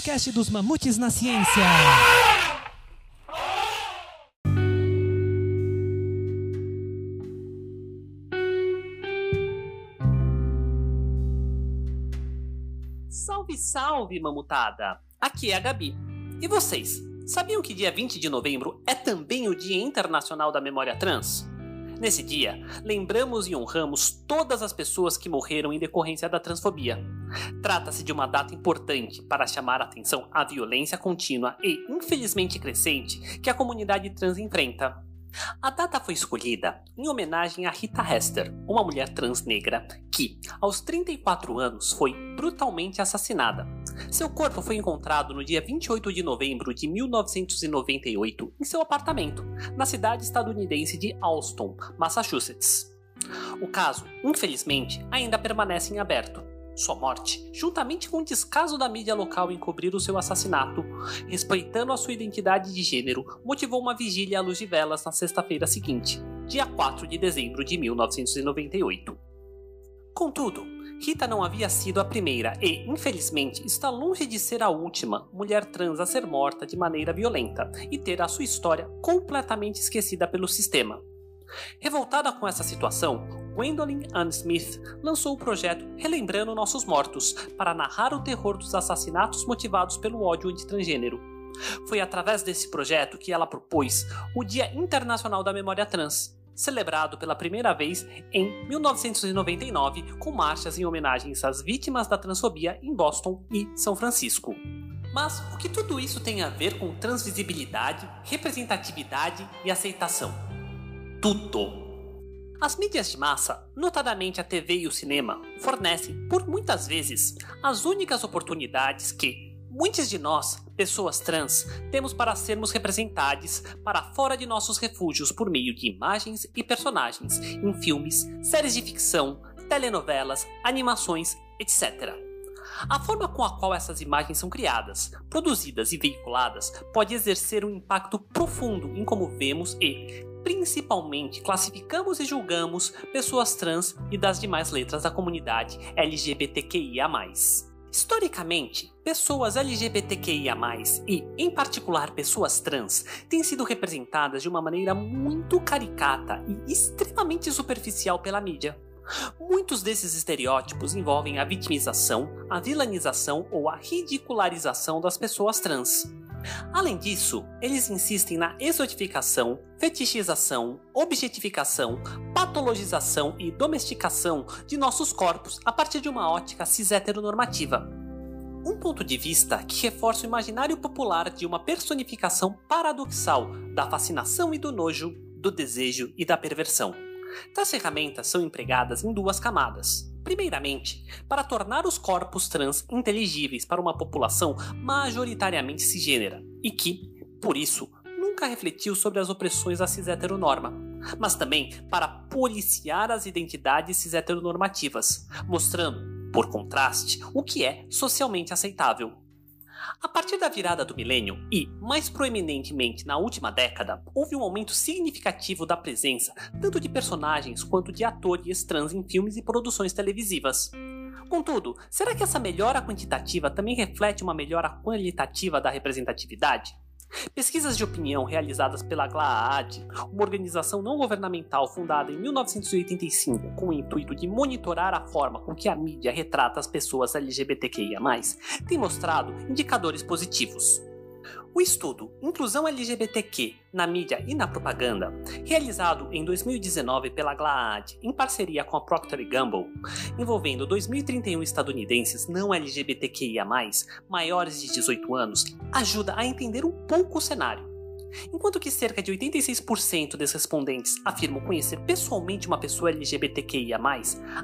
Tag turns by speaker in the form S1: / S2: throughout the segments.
S1: podcast dos Mamutes na Ciência.
S2: Salve, salve, mamutada! Aqui é a Gabi. E vocês, sabiam que dia 20 de novembro é também o Dia Internacional da Memória Trans? Nesse dia, lembramos e honramos todas as pessoas que morreram em decorrência da transfobia. Trata-se de uma data importante para chamar a atenção à violência contínua e, infelizmente crescente, que a comunidade trans enfrenta. A data foi escolhida em homenagem a Rita Hester, uma mulher trans negra que, aos 34 anos, foi brutalmente assassinada. Seu corpo foi encontrado no dia 28 de novembro de 1998 em seu apartamento, na cidade estadunidense de Alston, Massachusetts. O caso, infelizmente, ainda permanece em aberto. Sua morte, juntamente com o descaso da mídia local em cobrir o seu assassinato, respeitando a sua identidade de gênero, motivou uma vigília à luz de velas na sexta-feira seguinte, dia 4 de dezembro de 1998. Contudo, Rita não havia sido a primeira e, infelizmente, está longe de ser a última mulher trans a ser morta de maneira violenta e ter a sua história completamente esquecida pelo sistema. Revoltada com essa situação, Gwendolyn Ann Smith lançou o projeto Relembrando Nossos Mortos para narrar o terror dos assassinatos motivados pelo ódio anti-transgênero. Foi através desse projeto que ela propôs o Dia Internacional da Memória Trans, celebrado pela primeira vez em 1999 com marchas em homenagens às vítimas da transfobia em Boston e São Francisco. Mas o que tudo isso tem a ver com transvisibilidade, representatividade e aceitação? Tudo! As mídias de massa, notadamente a TV e o cinema, fornecem, por muitas vezes, as únicas oportunidades que muitos de nós, pessoas trans, temos para sermos representados para fora de nossos refúgios por meio de imagens e personagens em filmes, séries de ficção, telenovelas, animações, etc. A forma com a qual essas imagens são criadas, produzidas e veiculadas pode exercer um impacto profundo em como vemos e, principalmente classificamos e julgamos pessoas trans e das demais letras da comunidade LGBTQIA. Historicamente, pessoas LGBTQIA, e, em particular, pessoas trans, têm sido representadas de uma maneira muito caricata e extremamente superficial pela mídia. Muitos desses estereótipos envolvem a vitimização, a vilanização ou a ridicularização das pessoas trans. Além disso, eles insistem na exotificação, fetichização, objetificação, patologização e domesticação de nossos corpos a partir de uma ótica cis heteronormativa. Um ponto de vista que reforça o imaginário popular de uma personificação paradoxal da fascinação e do nojo, do desejo e da perversão. Tais ferramentas são empregadas em duas camadas. Primeiramente, para tornar os corpos trans inteligíveis para uma população majoritariamente cisgênera e que, por isso, nunca refletiu sobre as opressões da cis-heteronorma, mas também para policiar as identidades cis-heteronormativas, mostrando, por contraste, o que é socialmente aceitável. A partir da virada do milênio e, mais proeminentemente na última década, houve um aumento significativo da presença tanto de personagens quanto de atores trans em filmes e produções televisivas. Contudo, será que essa melhora quantitativa também reflete uma melhora qualitativa da representatividade? Pesquisas de opinião realizadas pela GLAAD, uma organização não governamental fundada em 1985 com o intuito de monitorar a forma com que a mídia retrata as pessoas LGBTQIA, têm mostrado indicadores positivos. O estudo Inclusão LGBTQ na mídia e na propaganda, realizado em 2019 pela GLAAD em parceria com a Procter Gamble, envolvendo 2031 estadunidenses não LGBTQIA+, maiores de 18 anos, ajuda a entender um pouco o cenário. Enquanto que cerca de 86% dos respondentes afirmam conhecer pessoalmente uma pessoa LGBTQIA,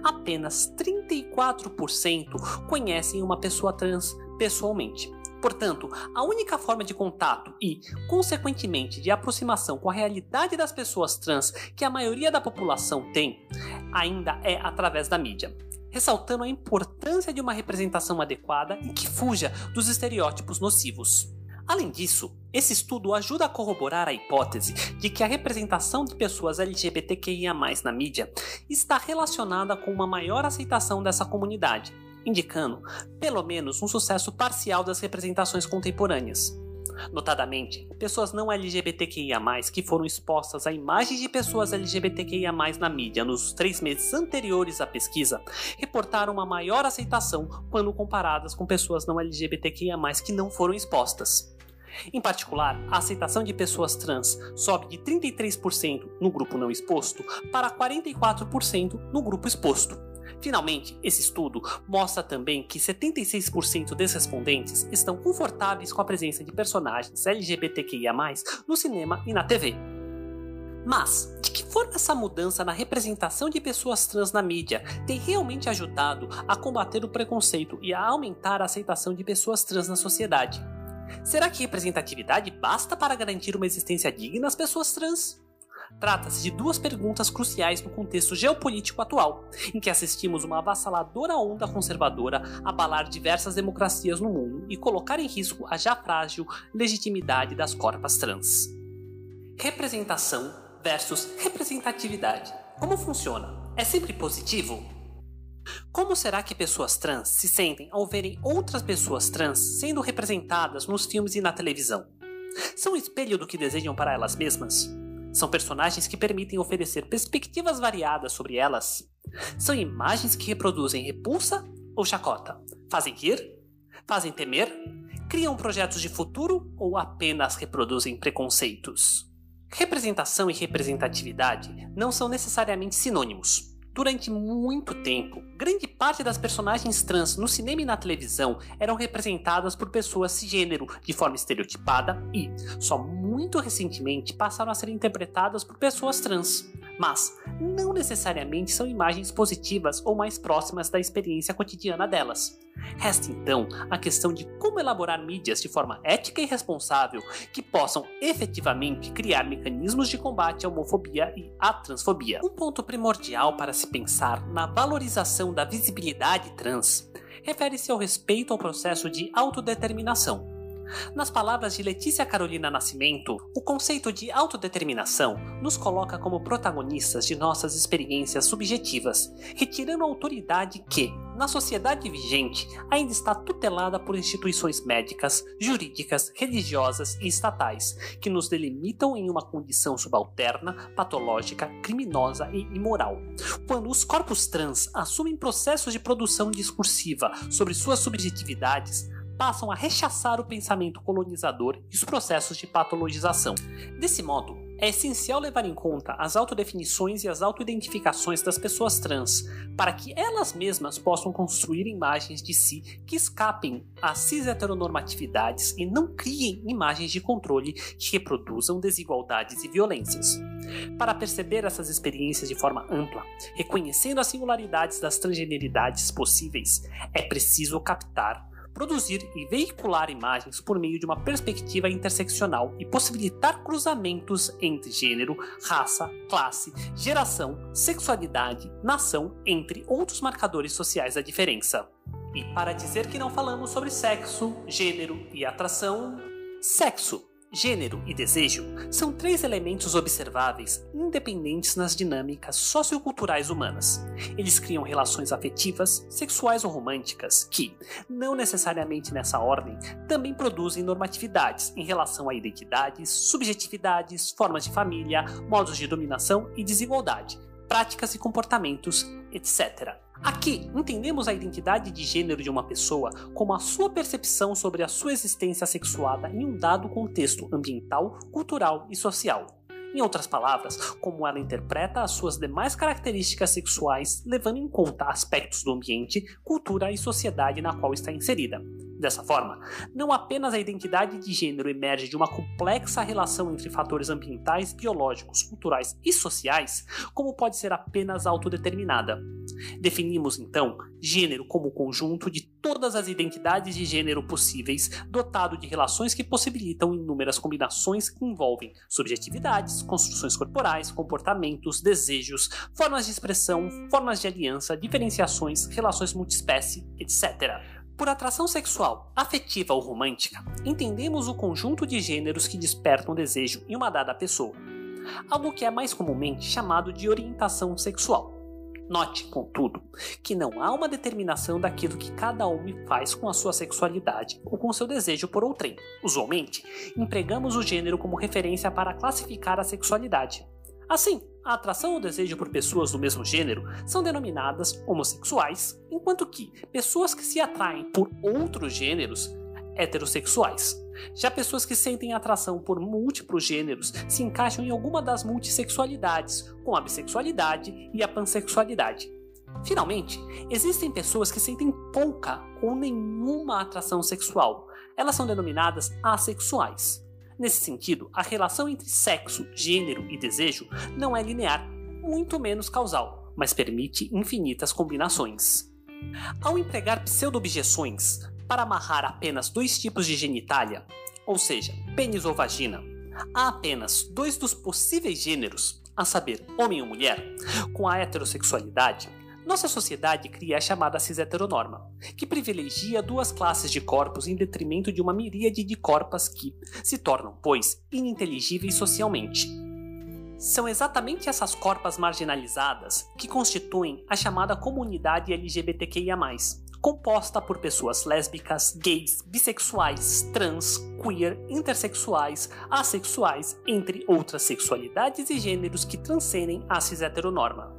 S2: apenas 34% conhecem uma pessoa trans pessoalmente. Portanto, a única forma de contato e, consequentemente, de aproximação com a realidade das pessoas trans que a maioria da população tem, ainda é através da mídia ressaltando a importância de uma representação adequada e que fuja dos estereótipos nocivos. Além disso, esse estudo ajuda a corroborar a hipótese de que a representação de pessoas LGBTQIA na mídia está relacionada com uma maior aceitação dessa comunidade, indicando pelo menos um sucesso parcial das representações contemporâneas. Notadamente, pessoas não LGBTQIA, que foram expostas a imagens de pessoas LGBTQIA na mídia nos três meses anteriores à pesquisa reportaram uma maior aceitação quando comparadas com pessoas não LGBTQIA, que não foram expostas. Em particular, a aceitação de pessoas trans sobe de 33% no grupo não exposto para 44% no grupo exposto. Finalmente, esse estudo mostra também que 76% dos respondentes estão confortáveis com a presença de personagens LGBTQIA, no cinema e na TV. Mas, de que forma essa mudança na representação de pessoas trans na mídia tem realmente ajudado a combater o preconceito e a aumentar a aceitação de pessoas trans na sociedade? Será que representatividade basta para garantir uma existência digna às pessoas trans? Trata-se de duas perguntas cruciais no contexto geopolítico atual, em que assistimos uma avassaladora onda conservadora abalar diversas democracias no mundo e colocar em risco a já frágil legitimidade das corpas trans. Representação versus representatividade. Como funciona? É sempre positivo? Como será que pessoas trans se sentem ao verem outras pessoas trans sendo representadas nos filmes e na televisão? São espelho do que desejam para elas mesmas? São personagens que permitem oferecer perspectivas variadas sobre elas? São imagens que reproduzem repulsa ou chacota? Fazem rir? Fazem temer? Criam projetos de futuro ou apenas reproduzem preconceitos? Representação e representatividade não são necessariamente sinônimos. Durante muito tempo, grande parte das personagens trans no cinema e na televisão eram representadas por pessoas cisgênero de forma estereotipada e, só muito recentemente, passaram a ser interpretadas por pessoas trans. Mas não necessariamente são imagens positivas ou mais próximas da experiência cotidiana delas. Resta então a questão de como elaborar mídias de forma ética e responsável que possam efetivamente criar mecanismos de combate à homofobia e à transfobia. Um ponto primordial para se pensar na valorização da visibilidade trans refere-se ao respeito ao processo de autodeterminação nas palavras de Letícia Carolina Nascimento, o conceito de autodeterminação nos coloca como protagonistas de nossas experiências subjetivas, retirando a autoridade que, na sociedade vigente, ainda está tutelada por instituições médicas, jurídicas, religiosas e estatais, que nos delimitam em uma condição subalterna, patológica, criminosa e imoral. Quando os corpos trans assumem processos de produção discursiva sobre suas subjetividades, passam a rechaçar o pensamento colonizador e os processos de patologização. Desse modo, é essencial levar em conta as autodefinições e as autoidentificações das pessoas trans, para que elas mesmas possam construir imagens de si que escapem às cis-heteronormatividades e não criem imagens de controle que reproduzam desigualdades e violências. Para perceber essas experiências de forma ampla, reconhecendo as singularidades das transgeneridades possíveis, é preciso captar produzir e veicular imagens por meio de uma perspectiva interseccional e possibilitar cruzamentos entre gênero, raça, classe, geração, sexualidade, nação, entre outros marcadores sociais da diferença. E para dizer que não falamos sobre sexo, gênero e atração, sexo Gênero e desejo são três elementos observáveis independentes nas dinâmicas socioculturais humanas. Eles criam relações afetivas, sexuais ou românticas que, não necessariamente nessa ordem, também produzem normatividades em relação a identidades, subjetividades, formas de família, modos de dominação e desigualdade, práticas e comportamentos, etc. Aqui, entendemos a identidade de gênero de uma pessoa como a sua percepção sobre a sua existência sexuada em um dado contexto ambiental, cultural e social. Em outras palavras, como ela interpreta as suas demais características sexuais, levando em conta aspectos do ambiente, cultura e sociedade na qual está inserida. Dessa forma, não apenas a identidade de gênero emerge de uma complexa relação entre fatores ambientais, biológicos, culturais e sociais, como pode ser apenas autodeterminada. Definimos então gênero como o conjunto de todas as identidades de gênero possíveis, dotado de relações que possibilitam inúmeras combinações que envolvem subjetividades, construções corporais, comportamentos, desejos, formas de expressão, formas de aliança, diferenciações, relações multiespécie, etc. Por atração sexual, afetiva ou romântica, entendemos o conjunto de gêneros que despertam desejo em uma dada pessoa, algo que é mais comumente chamado de orientação sexual. Note, contudo, que não há uma determinação daquilo que cada homem faz com a sua sexualidade ou com seu desejo por outrem. Usualmente, empregamos o gênero como referência para classificar a sexualidade. Assim, a atração ou desejo por pessoas do mesmo gênero são denominadas homossexuais, enquanto que pessoas que se atraem por outros gêneros heterossexuais. Já pessoas que sentem atração por múltiplos gêneros se encaixam em alguma das multissexualidades, como a bissexualidade e a pansexualidade. Finalmente, existem pessoas que sentem pouca ou nenhuma atração sexual. Elas são denominadas assexuais. Nesse sentido, a relação entre sexo, gênero e desejo não é linear, muito menos causal, mas permite infinitas combinações. Ao empregar pseudo-objeções, para amarrar apenas dois tipos de genitália, ou seja, pênis ou vagina, há apenas dois dos possíveis gêneros, a saber, homem ou mulher, com a heterossexualidade, nossa sociedade cria a chamada cis-heteronorma, que privilegia duas classes de corpos em detrimento de uma miríade de corpas que se tornam, pois, ininteligíveis socialmente. São exatamente essas corpas marginalizadas que constituem a chamada comunidade LGBTQIA, composta por pessoas lésbicas, gays, bissexuais, trans, queer, intersexuais, assexuais, entre outras sexualidades e gêneros que transcendem a cis-heteronorma.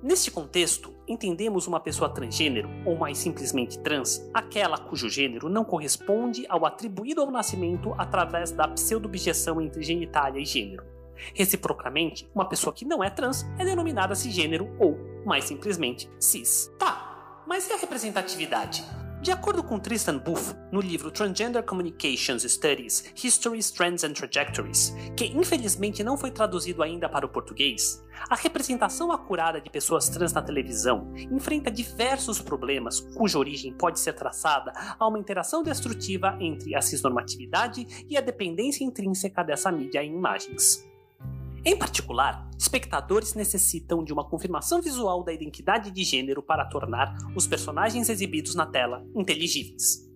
S2: Neste contexto, entendemos uma pessoa transgênero, ou mais simplesmente trans, aquela cujo gênero não corresponde ao atribuído ao nascimento através da pseudo-objeção entre genitália e gênero. Reciprocamente, uma pessoa que não é trans é denominada cisgênero ou, mais simplesmente, cis. Tá, mas e a representatividade? De acordo com Tristan Buff, no livro Transgender Communications Studies, Histories, Trends and Trajectories, que infelizmente não foi traduzido ainda para o português, a representação acurada de pessoas trans na televisão enfrenta diversos problemas cuja origem pode ser traçada a uma interação destrutiva entre a cisnormatividade e a dependência intrínseca dessa mídia em imagens. Em particular, espectadores necessitam de uma confirmação visual da identidade de gênero para tornar os personagens exibidos na tela inteligíveis.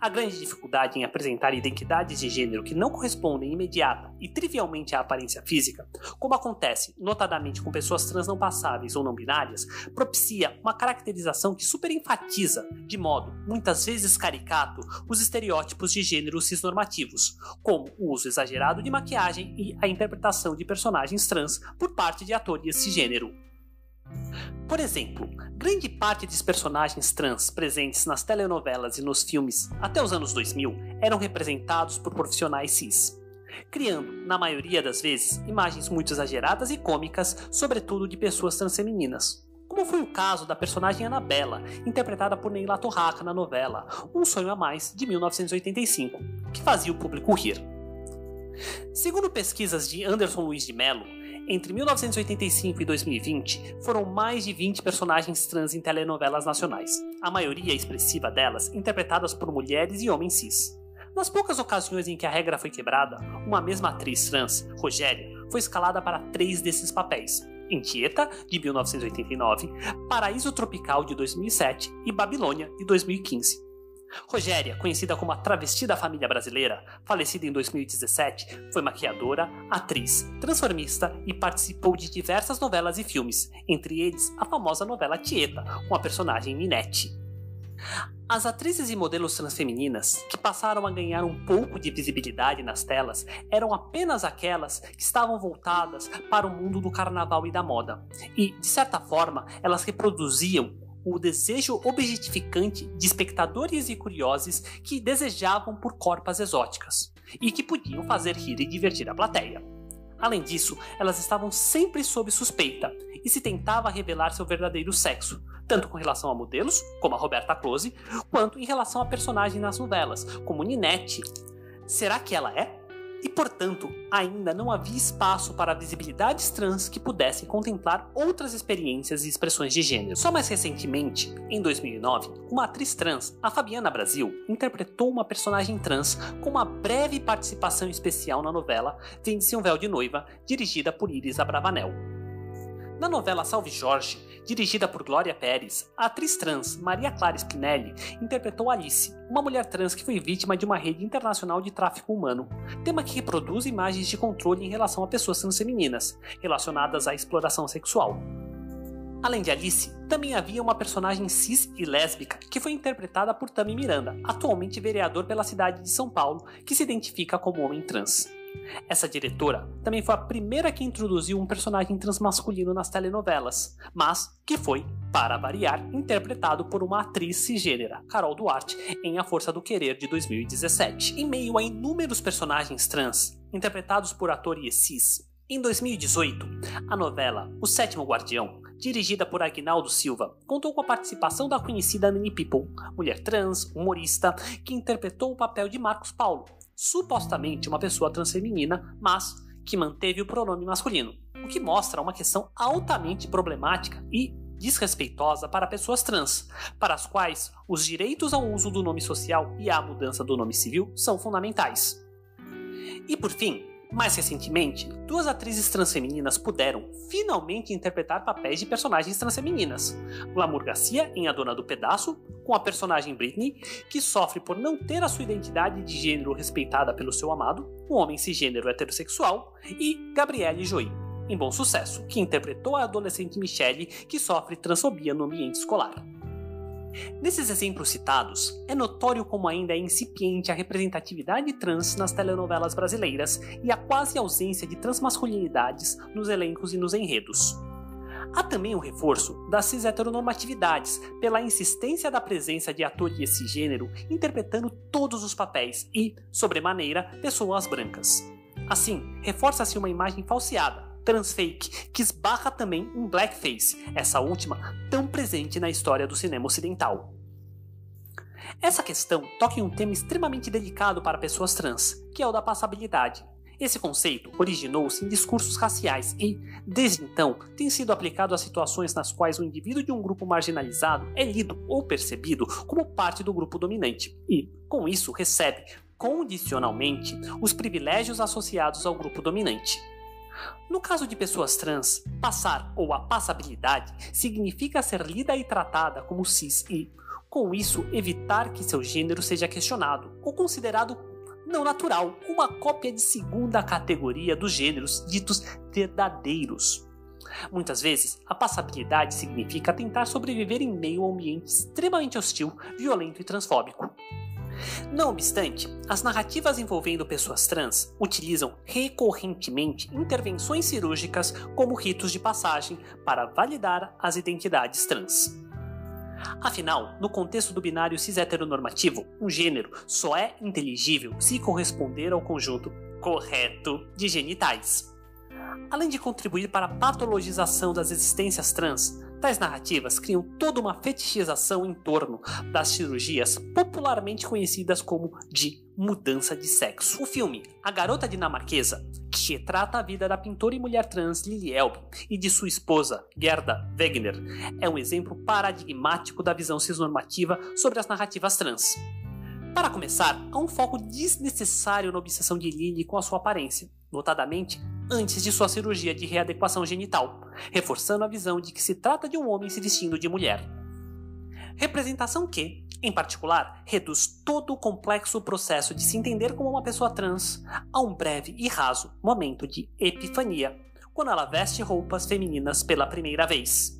S2: A grande dificuldade em apresentar identidades de gênero que não correspondem imediata e trivialmente à aparência física, como acontece notadamente com pessoas trans não passáveis ou não binárias, propicia uma caracterização que superenfatiza, de modo muitas vezes caricato, os estereótipos de gênero cisnormativos, como o uso exagerado de maquiagem e a interpretação de personagens trans por parte de atores cisgênero. Por exemplo, grande parte dos personagens trans presentes nas telenovelas e nos filmes até os anos 2000 eram representados por profissionais cis, criando, na maioria das vezes, imagens muito exageradas e cômicas, sobretudo de pessoas transfemininas. Como foi o caso da personagem Annabella, interpretada por Neila Torraca na novela Um Sonho a Mais, de 1985, que fazia o público rir. Segundo pesquisas de Anderson Luiz de Mello, entre 1985 e 2020, foram mais de 20 personagens trans em telenovelas nacionais, a maioria expressiva delas interpretadas por mulheres e homens cis. Nas poucas ocasiões em que a regra foi quebrada, uma mesma atriz trans, Rogéria, foi escalada para três desses papéis: em Tieta, de 1989, Paraíso Tropical, de 2007 e Babilônia, de 2015. Rogéria, conhecida como a travesti da família brasileira, falecida em 2017, foi maquiadora, atriz, transformista e participou de diversas novelas e filmes, entre eles a famosa novela Tieta, com a personagem Ninette. As atrizes e modelos transfemininas que passaram a ganhar um pouco de visibilidade nas telas eram apenas aquelas que estavam voltadas para o mundo do carnaval e da moda, e, de certa forma, elas reproduziam o desejo objetificante de espectadores e curiosos que desejavam por corpas exóticas e que podiam fazer rir e divertir a plateia. Além disso, elas estavam sempre sob suspeita e se tentava revelar seu verdadeiro sexo, tanto com relação a modelos, como a Roberta Close, quanto em relação a personagens nas novelas, como Ninette. Será que ela é? E, portanto, ainda não havia espaço para visibilidades trans que pudessem contemplar outras experiências e expressões de gênero. Só mais recentemente, em 2009, uma atriz trans, a Fabiana Brasil, interpretou uma personagem trans com uma breve participação especial na novela Vende-se um Véu de Noiva, dirigida por Iris Abravanel. Na novela Salve Jorge, dirigida por Glória Pérez, a atriz trans Maria Clara Spinelli interpretou Alice, uma mulher trans que foi vítima de uma rede internacional de tráfico humano, tema que reproduz imagens de controle em relação a pessoas transfemininas, relacionadas à exploração sexual. Além de Alice, também havia uma personagem cis e lésbica que foi interpretada por Tami Miranda, atualmente vereador pela cidade de São Paulo, que se identifica como homem trans. Essa diretora também foi a primeira que introduziu um personagem transmasculino nas telenovelas, mas que foi, para variar, interpretado por uma atriz cisgênera, Carol Duarte, em A Força do Querer de 2017. Em meio a inúmeros personagens trans, interpretados por atores cis, em 2018, a novela O Sétimo Guardião, dirigida por Agnaldo Silva, contou com a participação da conhecida Nini People, mulher trans, humorista, que interpretou o papel de Marcos Paulo, supostamente uma pessoa transfeminina, mas que manteve o pronome masculino, o que mostra uma questão altamente problemática e desrespeitosa para pessoas trans, para as quais os direitos ao uso do nome social e à mudança do nome civil são fundamentais. E por fim, mais recentemente, duas atrizes transfemininas puderam finalmente interpretar papéis de personagens transfemininas. Glamour Garcia em A Dona do Pedaço, com a personagem Britney, que sofre por não ter a sua identidade de gênero respeitada pelo seu amado, um homem cisgênero heterossexual, e Gabrielle Joy, em Bom Sucesso, que interpretou a adolescente Michelle, que sofre transfobia no ambiente escolar. Nesses exemplos citados, é notório como ainda é incipiente a representatividade trans nas telenovelas brasileiras e a quase ausência de transmasculinidades nos elencos e nos enredos. Há também o reforço das cis-heteronormatividades pela insistência da presença de atores cisgênero interpretando todos os papéis e, sobremaneira, pessoas brancas. Assim, reforça-se uma imagem falseada, transfake, que esbarra também em blackface, essa última tão presente na história do cinema ocidental. Essa questão toca em um tema extremamente delicado para pessoas trans, que é o da passabilidade. Esse conceito originou-se em discursos raciais e, desde então, tem sido aplicado a situações nas quais o indivíduo de um grupo marginalizado é lido ou percebido como parte do grupo dominante e, com isso, recebe, condicionalmente, os privilégios associados ao grupo dominante. No caso de pessoas trans, passar ou a passabilidade significa ser lida e tratada como cis e, com isso, evitar que seu gênero seja questionado ou considerado não natural, uma cópia de segunda categoria dos gêneros ditos verdadeiros. Muitas vezes, a passabilidade significa tentar sobreviver em meio a um ambiente extremamente hostil, violento e transfóbico. Não obstante, as narrativas envolvendo pessoas trans utilizam recorrentemente intervenções cirúrgicas como ritos de passagem para validar as identidades trans. Afinal, no contexto do binário cis-heteronormativo, um gênero só é inteligível se corresponder ao conjunto correto de genitais. Além de contribuir para a patologização das existências trans, Tais narrativas criam toda uma fetichização em torno das cirurgias popularmente conhecidas como de mudança de sexo. O filme A Garota Dinamarquesa, que retrata a vida da pintora e mulher trans Lili Elbe e de sua esposa Gerda Wegener, é um exemplo paradigmático da visão cisnormativa sobre as narrativas trans. Para começar, há um foco desnecessário na obsessão de Lily com a sua aparência, notadamente antes de sua cirurgia de readequação genital, reforçando a visão de que se trata de um homem se vestindo de mulher. Representação que, em particular, reduz todo o complexo processo de se entender como uma pessoa trans a um breve e raso momento de epifania, quando ela veste roupas femininas pela primeira vez.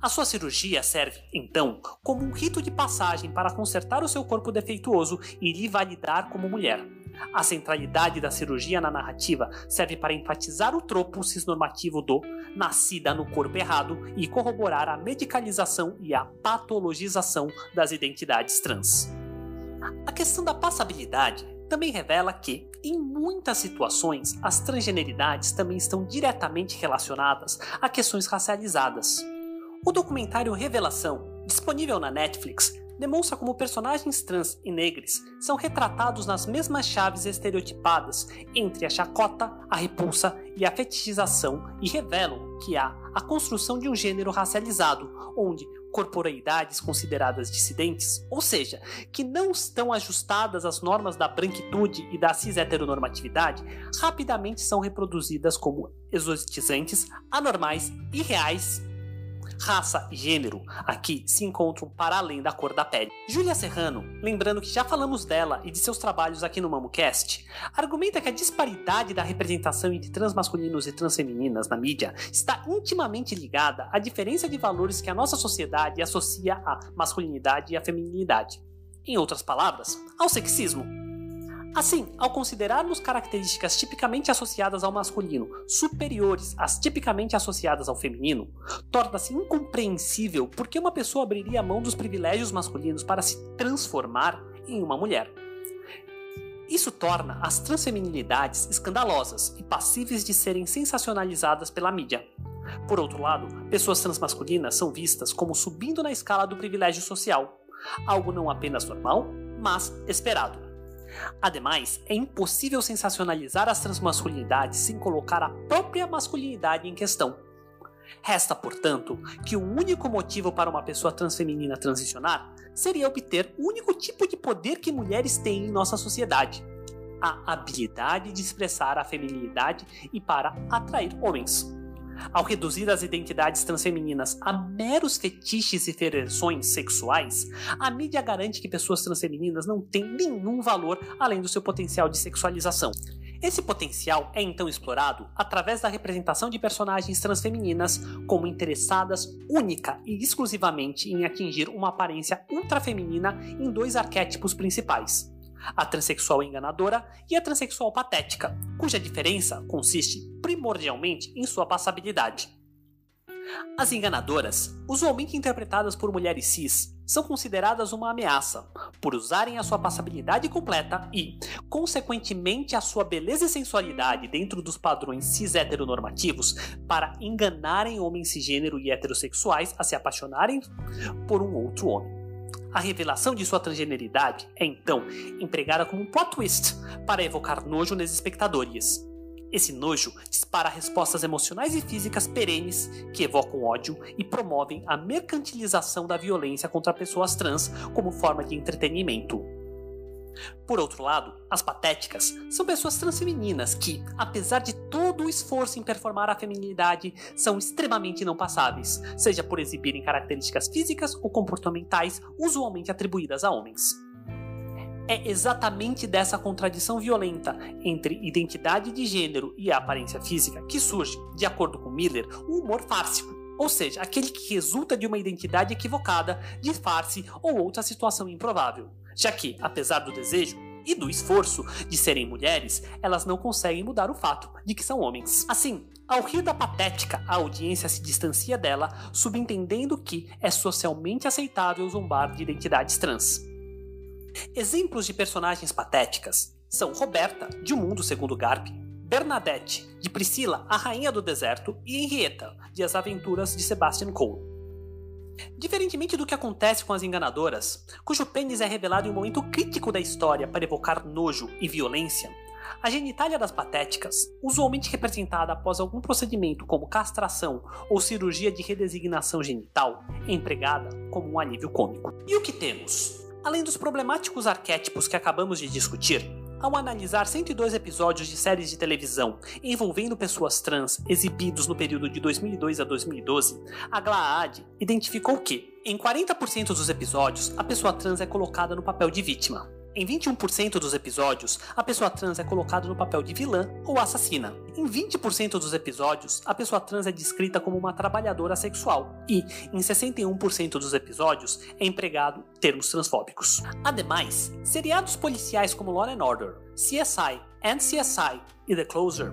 S2: A sua cirurgia serve, então, como um rito de passagem para consertar o seu corpo defeituoso e lhe validar como mulher, a centralidade da cirurgia na narrativa serve para enfatizar o tropo cisnormativo do nascida no corpo errado e corroborar a medicalização e a patologização das identidades trans. A questão da passabilidade também revela que, em muitas situações, as transgeneridades também estão diretamente relacionadas a questões racializadas. O documentário Revelação, disponível na Netflix, demonstra como personagens trans e negros são retratados nas mesmas chaves estereotipadas entre a chacota, a repulsa e a fetichização e revelam que há a construção de um gênero racializado, onde corporeidades consideradas dissidentes, ou seja, que não estão ajustadas às normas da branquitude e da cis-heteronormatividade, rapidamente são reproduzidas como exotizantes, anormais, irreais raça e gênero aqui se encontram para além da cor da pele. Júlia Serrano, lembrando que já falamos dela e de seus trabalhos aqui no MamoCast, argumenta que a disparidade da representação entre transmasculinos e transfemininas na mídia está intimamente ligada à diferença de valores que a nossa sociedade associa à masculinidade e à feminilidade. Em outras palavras, ao sexismo. Assim, ao considerarmos características tipicamente associadas ao masculino superiores às tipicamente associadas ao feminino, torna-se incompreensível por que uma pessoa abriria mão dos privilégios masculinos para se transformar em uma mulher. Isso torna as transfeminilidades escandalosas e passíveis de serem sensacionalizadas pela mídia. Por outro lado, pessoas transmasculinas são vistas como subindo na escala do privilégio social, algo não apenas normal, mas esperado. Ademais, é impossível sensacionalizar as transmasculinidades sem colocar a própria masculinidade em questão. Resta, portanto, que o único motivo para uma pessoa transfeminina transicionar seria obter o único tipo de poder que mulheres têm em nossa sociedade: a habilidade de expressar a feminilidade e para atrair homens. Ao reduzir as identidades transfemininas a meros fetiches e ferversões sexuais, a mídia garante que pessoas transfemininas não têm nenhum valor além do seu potencial de sexualização. Esse potencial é então explorado através da representação de personagens transfemininas como interessadas única e exclusivamente em atingir uma aparência ultrafeminina em dois arquétipos principais: a transexual enganadora e a transexual patética, cuja diferença consiste primordialmente em sua passabilidade. As enganadoras, usualmente interpretadas por mulheres cis, são consideradas uma ameaça por usarem a sua passabilidade completa e, consequentemente, a sua beleza e sensualidade dentro dos padrões cis heteronormativos para enganarem homens cisgênero e heterossexuais a se apaixonarem por um outro homem. A revelação de sua transgeneridade é então empregada como um plot twist para evocar nojo nos espectadores. Esse nojo dispara respostas emocionais e físicas perenes que evocam ódio e promovem a mercantilização da violência contra pessoas trans como forma de entretenimento. Por outro lado, as patéticas são pessoas transfemininas que, apesar de todo o esforço em performar a feminilidade, são extremamente não passáveis, seja por exibirem características físicas ou comportamentais usualmente atribuídas a homens. É exatamente dessa contradição violenta entre identidade de gênero e aparência física que surge, de acordo com Miller, o humor fársico, ou seja, aquele que resulta de uma identidade equivocada, de farce ou outra situação improvável já que, apesar do desejo e do esforço de serem mulheres, elas não conseguem mudar o fato de que são homens. Assim, ao rir da patética, a audiência se distancia dela, subentendendo que é socialmente aceitável zombar de identidades trans. Exemplos de personagens patéticas são Roberta, de O Mundo Segundo Garp, Bernadette, de Priscila, a Rainha do Deserto, e Henrietta, de As Aventuras de Sebastian Cole. Diferentemente do que acontece com as enganadoras, cujo pênis é revelado em um momento crítico da história para evocar nojo e violência, a genitália das patéticas, usualmente representada após algum procedimento como castração ou cirurgia de redesignação genital, é empregada como um alívio cômico. E o que temos? Além dos problemáticos arquétipos que acabamos de discutir, ao analisar 102 episódios de séries de televisão envolvendo pessoas trans exibidos no período de 2002 a 2012, a GLAAD identificou que, em 40% dos episódios, a pessoa trans é colocada no papel de vítima. Em 21% dos episódios, a pessoa trans é colocada no papel de vilã ou assassina. Em 20% dos episódios, a pessoa trans é descrita como uma trabalhadora sexual. E, em 61% dos episódios, é empregado termos transfóbicos. Ademais, seriados policiais como Law and Order, CSI and CSI e The Closer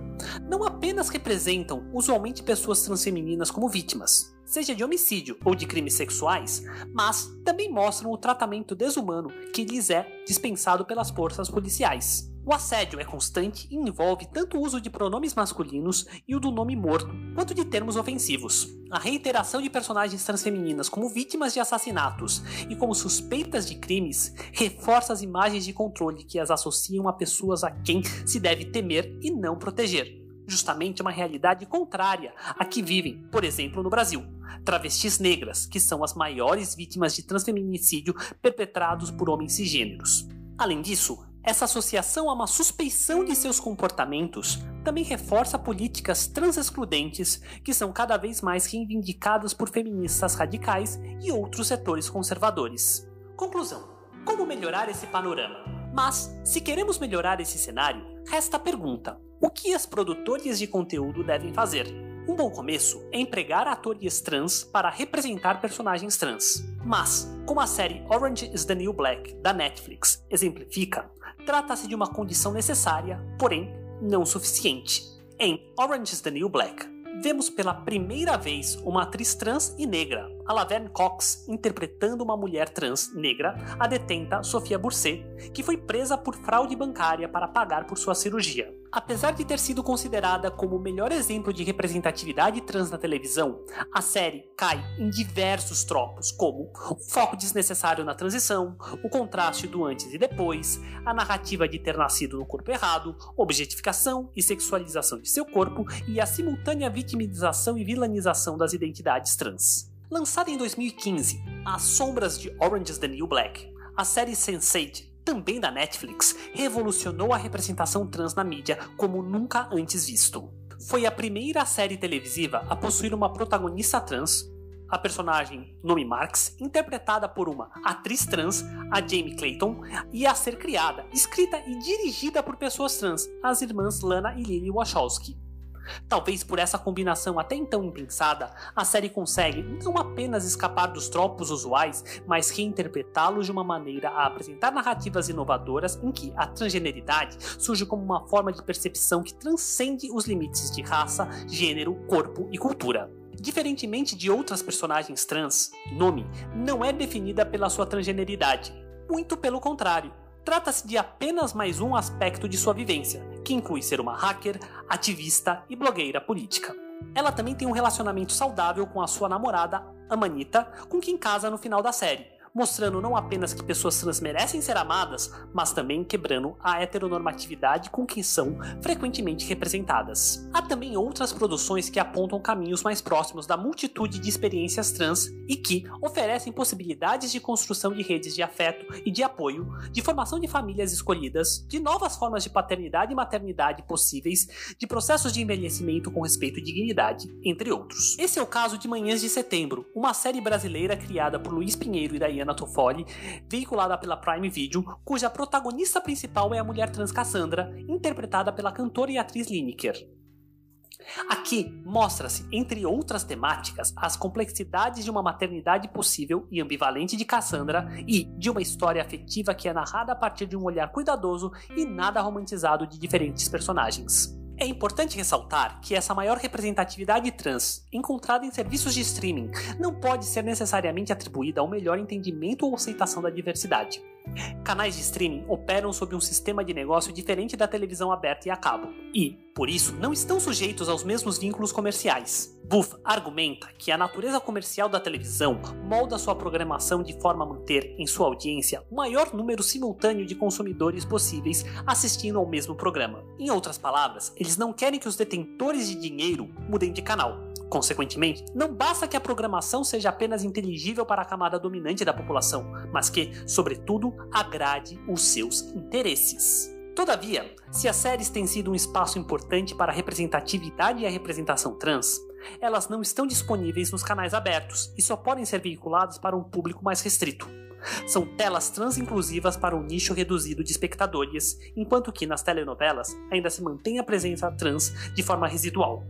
S2: não apenas representam usualmente pessoas transfemininas como vítimas, seja de homicídio ou de crimes sexuais, mas também mostram o tratamento desumano que lhes é dispensado pelas forças policiais. O assédio é constante e envolve tanto o uso de pronomes masculinos e o do nome morto, quanto de termos ofensivos. A reiteração de personagens transfemininas como vítimas de assassinatos e como suspeitas de crimes reforça as imagens de controle que as associam a pessoas a quem se deve temer e não proteger justamente uma realidade contrária à que vivem, por exemplo, no Brasil. Travestis negras, que são as maiores vítimas de transfeminicídio perpetrados por homens cisgêneros. Além disso, essa associação a uma suspeição de seus comportamentos também reforça políticas trans-excludentes que são cada vez mais reivindicadas por feministas radicais e outros setores conservadores. Conclusão: como melhorar esse panorama? Mas, se queremos melhorar esse cenário, resta a pergunta: o que as produtoras de conteúdo devem fazer? Um bom começo é empregar atores trans para representar personagens trans. Mas, como a série Orange is the New Black da Netflix exemplifica, trata-se de uma condição necessária, porém não suficiente. Em Orange is the New Black, vemos pela primeira vez uma atriz trans e negra, a Laverne Cox, interpretando uma mulher trans negra, a detenta Sofia Burset, que foi presa por fraude bancária para pagar por sua cirurgia. Apesar de ter sido considerada como o melhor exemplo de representatividade trans na televisão, a série cai em diversos tropos, como o foco desnecessário na transição, o contraste do antes e depois, a narrativa de ter nascido no corpo errado, objetificação e sexualização de seu corpo e a simultânea vitimização e vilanização das identidades trans. Lançada em 2015, As Sombras de Orange is the New Black, a série Sense8 também da Netflix, revolucionou a representação trans na mídia como nunca antes visto. Foi a primeira série televisiva a possuir uma protagonista trans, a personagem Nomi Marx, interpretada por uma atriz trans, a Jamie Clayton, e a ser criada, escrita e dirigida por pessoas trans, as irmãs Lana e Lily Wachowski. Talvez por essa combinação até então impensada, a série consegue não apenas escapar dos tropos usuais, mas reinterpretá-los de uma maneira a apresentar narrativas inovadoras em que a transgeneridade surge como uma forma de percepção que transcende os limites de raça, gênero, corpo e cultura. Diferentemente de outras personagens trans, Nomi não é definida pela sua transgeneridade. Muito pelo contrário, trata-se de apenas mais um aspecto de sua vivência, que inclui ser uma hacker, ativista e blogueira política. Ela também tem um relacionamento saudável com a sua namorada, Amanita, com quem casa no final da série, mostrando não apenas que pessoas trans merecem ser amadas, mas também quebrando a heteronormatividade com que são frequentemente representadas. Há também outras produções que apontam caminhos mais próximos da multitude de experiências trans e que oferecem possibilidades de construção de redes de afeto e de apoio, de formação de famílias escolhidas, de novas formas de paternidade e maternidade possíveis, de processos de envelhecimento com respeito e dignidade, entre outros. Esse é o caso de Manhãs de Setembro, uma série brasileira criada por Luiz Pinheiro e Dayana Mariana Toffoli, veiculada pela Prime Video, cuja protagonista principal é a mulher trans Cassandra, interpretada pela cantora e atriz Lineker. Aqui mostra-se, entre outras temáticas, as complexidades de uma maternidade possível e ambivalente de Cassandra e de uma história afetiva que é narrada a partir de um olhar cuidadoso e nada romantizado de diferentes personagens. É importante ressaltar que essa maior representatividade trans, encontrada em serviços de streaming, não pode ser necessariamente atribuída ao melhor entendimento ou aceitação da diversidade. Canais de streaming operam sob um sistema de negócio diferente da televisão aberta e a cabo, e, por isso, não estão sujeitos aos mesmos vínculos comerciais. Buff argumenta que a natureza comercial da televisão molda sua programação de forma a manter em sua audiência o maior número simultâneo de consumidores possíveis assistindo ao mesmo programa. Em outras palavras, eles não querem que os detentores de dinheiro mudem de canal. Consequentemente, não basta que a programação seja apenas inteligível para a camada dominante da população, mas que, sobretudo, agrade os seus interesses. Todavia, se as séries têm sido um espaço importante para a representatividade e a representação trans, elas não estão disponíveis nos canais abertos e só podem ser veiculadas para um público mais restrito. São telas trans-inclusivas para um nicho reduzido de espectadores, enquanto que nas telenovelas ainda se mantém a presença trans de forma residual.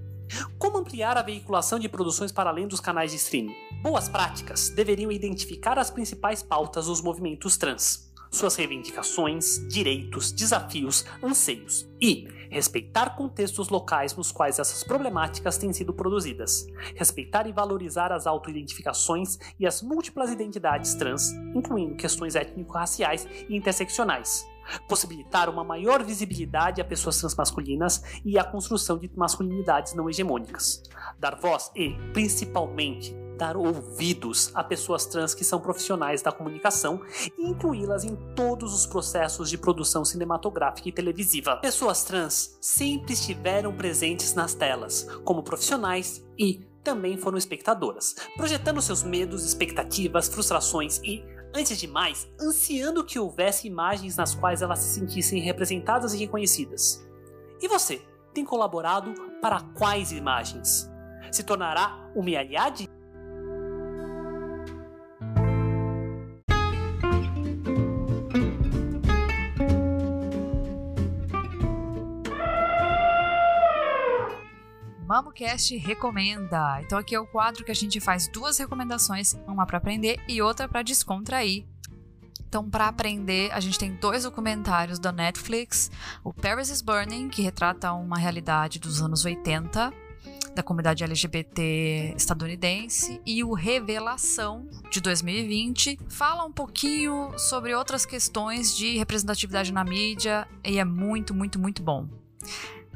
S2: Como ampliar a veiculação de produções para além dos canais de streaming? Boas práticas deveriam identificar as principais pautas dos movimentos trans, suas reivindicações, direitos, desafios, anseios. E respeitar contextos locais nos quais essas problemáticas têm sido produzidas, respeitar e valorizar as autoidentificações e as múltiplas identidades trans, incluindo questões étnico-raciais e interseccionais, possibilitar uma maior visibilidade a pessoas transmasculinas e a construção de masculinidades não hegemônicas, dar voz e, principalmente, dar ouvidos a pessoas trans que são profissionais da comunicação e incluí-las em todos os processos de produção cinematográfica e televisiva. Pessoas trans sempre estiveram presentes nas telas, como profissionais e também foram espectadoras, projetando seus medos, expectativas, frustrações e antes de mais, ansiando que houvesse imagens nas quais elas se sentissem representadas e reconhecidas. E você? tem colaborado para quais imagens? Se tornará uma Iliade?
S3: MamoCast recomenda. Então aqui é o quadro que a gente faz duas recomendações, uma para aprender e outra para descontrair. Então, para aprender, a gente tem dois documentários da Netflix: o Paris is Burning, que retrata uma realidade dos anos 80 da comunidade LGBT estadunidense, e o Revelação, de 2020, fala um pouquinho sobre outras questões de representatividade na mídia e é muito, muito, muito bom.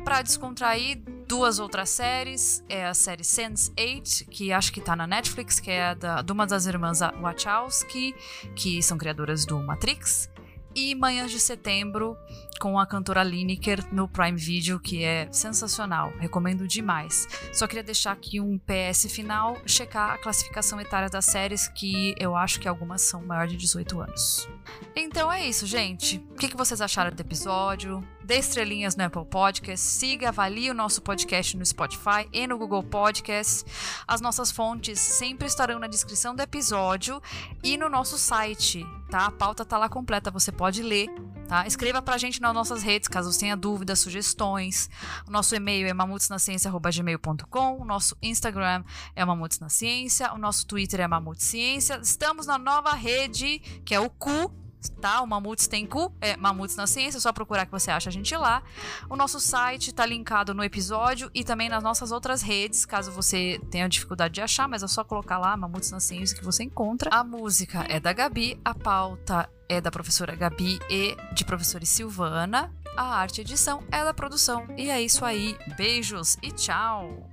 S3: Para descontrair, duas outras séries. É a série Sense8, que acho que tá na Netflix, que é da, de uma das irmãs Wachowski, que são criadoras do Matrix. E Manhãs de Setembro, com a cantora Lineker no Prime Video, que é sensacional. Recomendo demais. Só queria deixar aqui um PS final, checar a classificação etária das séries, que eu acho que algumas são maior de 18 anos. Então é isso, gente. O que vocês acharam do episódio? Dê estrelinhas no Apple Podcast, siga, avalie o nosso podcast no Spotify e no Google Podcast. As nossas fontes sempre estarão na descrição do episódio e no nosso site, tá? A pauta tá lá completa, você pode ler, tá? Escreva pra gente nas nossas redes, caso você tenha dúvidas, sugestões. O nosso e-mail é mamutsnaciencia.gmail.com, o nosso Instagram é mamutsnaciencia, o nosso Twitter é mamutciência. Estamos na nova rede, que é o Cu, tá? O Mamutes tem cu, é Mamutes na Ciência, é só procurar que você acha a gente lá. O nosso site tá linkado no episódio e também nas nossas outras redes, caso você tenha dificuldade de achar, mas é só colocar lá Mamutes na Ciência que você encontra. A música é da Gabi, a pauta é da professora Gabi e de professora Silvana. A arte edição é da produção. E é isso aí. Beijos e tchau!